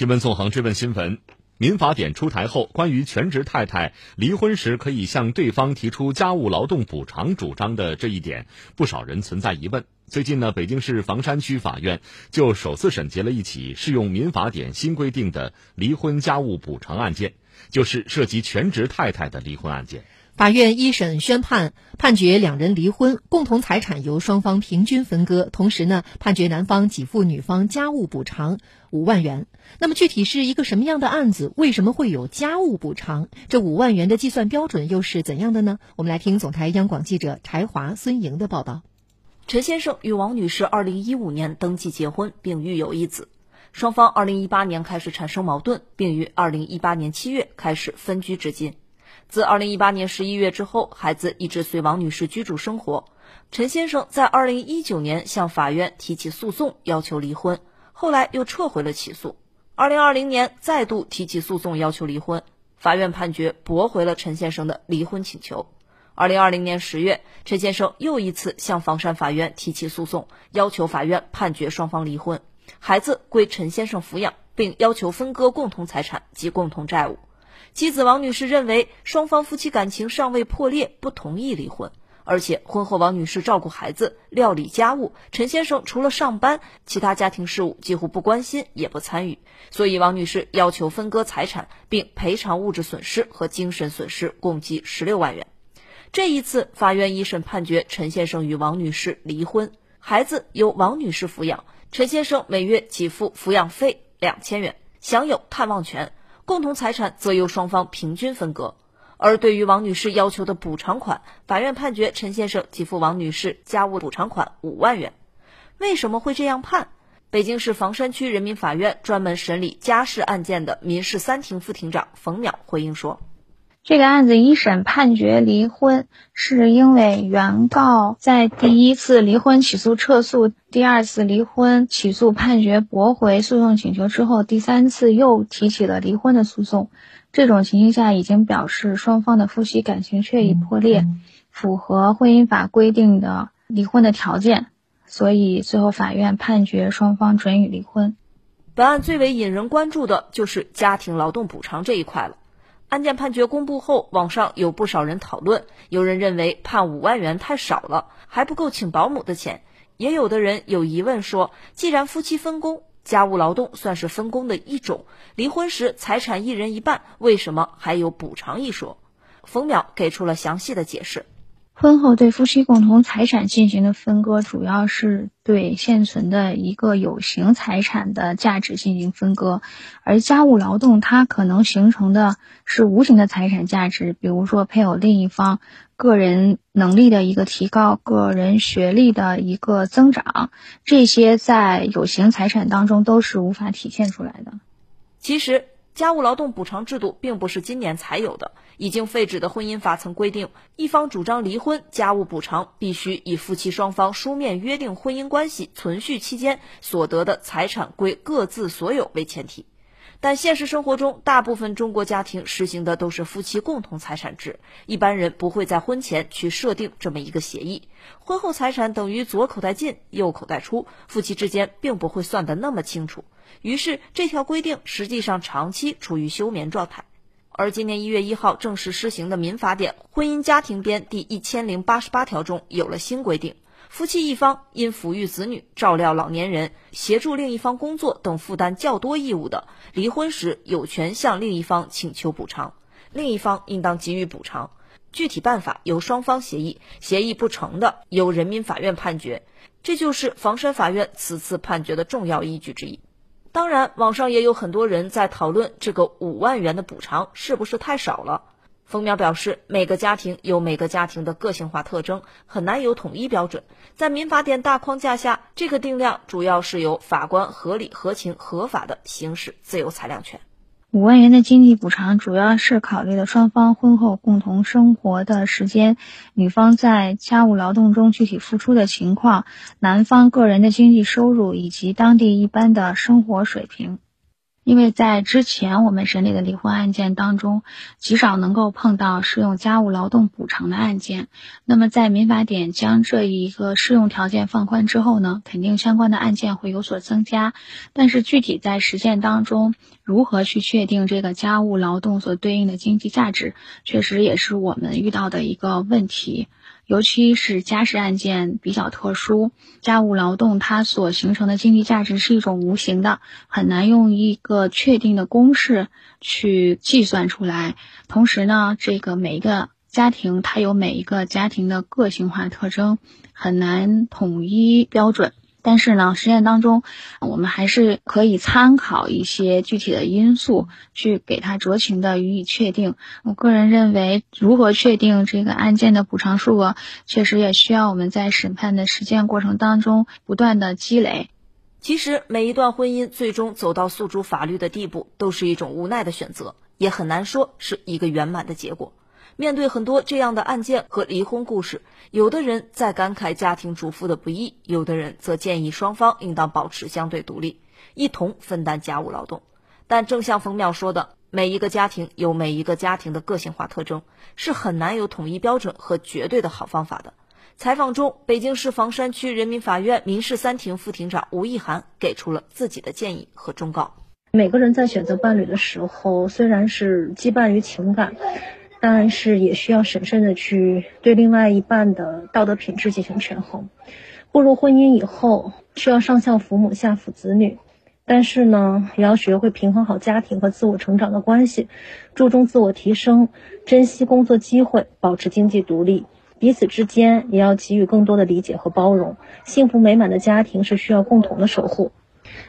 新闻纵横追问新闻：民法典出台后，关于全职太太离婚时可以向对方提出家务劳动补偿主张的这一点，不少人存在疑问。最近呢，北京市房山区法院就首次审结了一起适用民法典新规定的离婚家务补偿案件，就是涉及全职太太的离婚案件。法院一审宣判，判决两人离婚，共同财产由双方平均分割，同时呢，判决男方给付女方家务补偿五万元。那么具体是一个什么样的案子？为什么会有家务补偿？这五万元的计算标准又是怎样的呢？我们来听总台央广记者柴华、孙莹的报道。陈先生与王女士二零一五年登记结婚，并育有一子，双方二零一八年开始产生矛盾，并于二零一八年七月开始分居至今。自二零一八年十一月之后，孩子一直随王女士居住生活。陈先生在二零一九年向法院提起诉讼，要求离婚，后来又撤回了起诉。二零二零年再度提起诉讼，要求离婚，法院判决驳回了陈先生的离婚请求。二零二零年十月，陈先生又一次向房山法院提起诉讼，要求法院判决双方离婚，孩子归陈先生抚养，并要求分割共同财产及共同债务。妻子王女士认为双方夫妻感情尚未破裂，不同意离婚。而且婚后王女士照顾孩子、料理家务，陈先生除了上班，其他家庭事务几乎不关心也不参与。所以王女士要求分割财产，并赔偿物质损失和精神损失，共计十六万元。这一次，法院一审判决陈先生与王女士离婚，孩子由王女士抚养，陈先生每月给付抚养费两千元，享有探望权。共同财产则由双方平均分割，而对于王女士要求的补偿款，法院判决陈先生给付王女士家务补偿款五万元。为什么会这样判？北京市房山区人民法院专门审理家事案件的民事三庭副庭长冯淼回应说。这个案子一审判决离婚，是因为原告在第一次离婚起诉撤诉，第二次离婚起诉判决驳回诉讼请求之后，第三次又提起了离婚的诉讼。这种情形下，已经表示双方的夫妻感情确已破裂，符合婚姻法规定的离婚的条件，所以最后法院判决双方准予离婚。本案最为引人关注的就是家庭劳动补偿这一块了。案件判决公布后，网上有不少人讨论。有人认为判五万元太少了，还不够请保姆的钱；也有的人有疑问说，既然夫妻分工，家务劳动算是分工的一种，离婚时财产一人一半，为什么还有补偿一说？冯淼给出了详细的解释。婚后对夫妻共同财产进行的分割，主要是对现存的一个有形财产的价值进行分割，而家务劳动它可能形成的是无形的财产价值，比如说配偶另一方个人能力的一个提高、个人学历的一个增长，这些在有形财产当中都是无法体现出来的。其实。家务劳动补偿制度并不是今年才有的，已经废止的婚姻法曾规定，一方主张离婚，家务补偿必须以夫妻双方书面约定婚姻关系存续期间所得的财产归各自所有为前提。但现实生活中，大部分中国家庭实行的都是夫妻共同财产制，一般人不会在婚前去设定这么一个协议，婚后财产等于左口袋进右口袋出，夫妻之间并不会算得那么清楚。于是，这条规定实际上长期处于休眠状态。而今年一月一号正式施行的《民法典婚姻家庭编》第一千零八十八条中有了新规定：夫妻一方因抚育子女、照料老年人、协助另一方工作等负担较多义务的，离婚时有权向另一方请求补偿，另一方应当给予补偿。具体办法由双方协议，协议不成的由人民法院判决。这就是房山法院此次判决的重要依据之一。当然，网上也有很多人在讨论这个五万元的补偿是不是太少了。冯淼表示，每个家庭有每个家庭的个性化特征，很难有统一标准。在民法典大框架下，这个定量主要是由法官合理、合情、合法的行使自由裁量权。五万元的经济补偿主要是考虑了双方婚后共同生活的时间、女方在家务劳动中具体付出的情况、男方个人的经济收入以及当地一般的生活水平。因为在之前我们审理的离婚案件当中，极少能够碰到适用家务劳动补偿的案件。那么在民法典将这一个适用条件放宽之后呢，肯定相关的案件会有所增加。但是具体在实践当中，如何去确定这个家务劳动所对应的经济价值，确实也是我们遇到的一个问题。尤其是家事案件比较特殊，家务劳动它所形成的经济价值是一种无形的，很难用一个确定的公式去计算出来。同时呢，这个每一个家庭它有每一个家庭的个性化特征，很难统一标准。但是呢，实践当中，我们还是可以参考一些具体的因素，去给它酌情的予以确定。我个人认为，如何确定这个案件的补偿数额，确实也需要我们在审判的实践过程当中不断的积累。其实，每一段婚姻最终走到诉诸法律的地步，都是一种无奈的选择，也很难说是一个圆满的结果。面对很多这样的案件和离婚故事，有的人在感慨家庭主妇的不易，有的人则建议双方应当保持相对独立，一同分担家务劳动。但正像冯淼说的，每一个家庭有每一个家庭的个性化特征，是很难有统一标准和绝对的好方法的。采访中，北京市房山区人民法院民事三庭副庭长吴意涵给出了自己的建议和忠告：每个人在选择伴侣的时候，虽然是羁绊于情感。但是也需要审慎的去对另外一半的道德品质进行权衡。步入婚姻以后，需要上孝父母，下辅子女，但是呢，也要学会平衡好家庭和自我成长的关系，注重自我提升，珍惜工作机会，保持经济独立。彼此之间也要给予更多的理解和包容。幸福美满的家庭是需要共同的守护。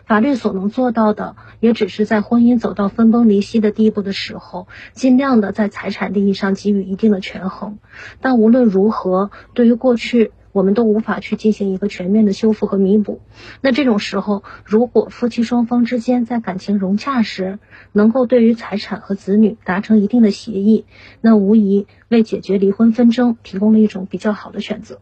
法律所能做到的，也只是在婚姻走到分崩离析的地步的时候，尽量的在财产利益上给予一定的权衡。但无论如何，对于过去，我们都无法去进行一个全面的修复和弥补。那这种时候，如果夫妻双方之间在感情融洽时，能够对于财产和子女达成一定的协议，那无疑为解决离婚纷争提供了一种比较好的选择。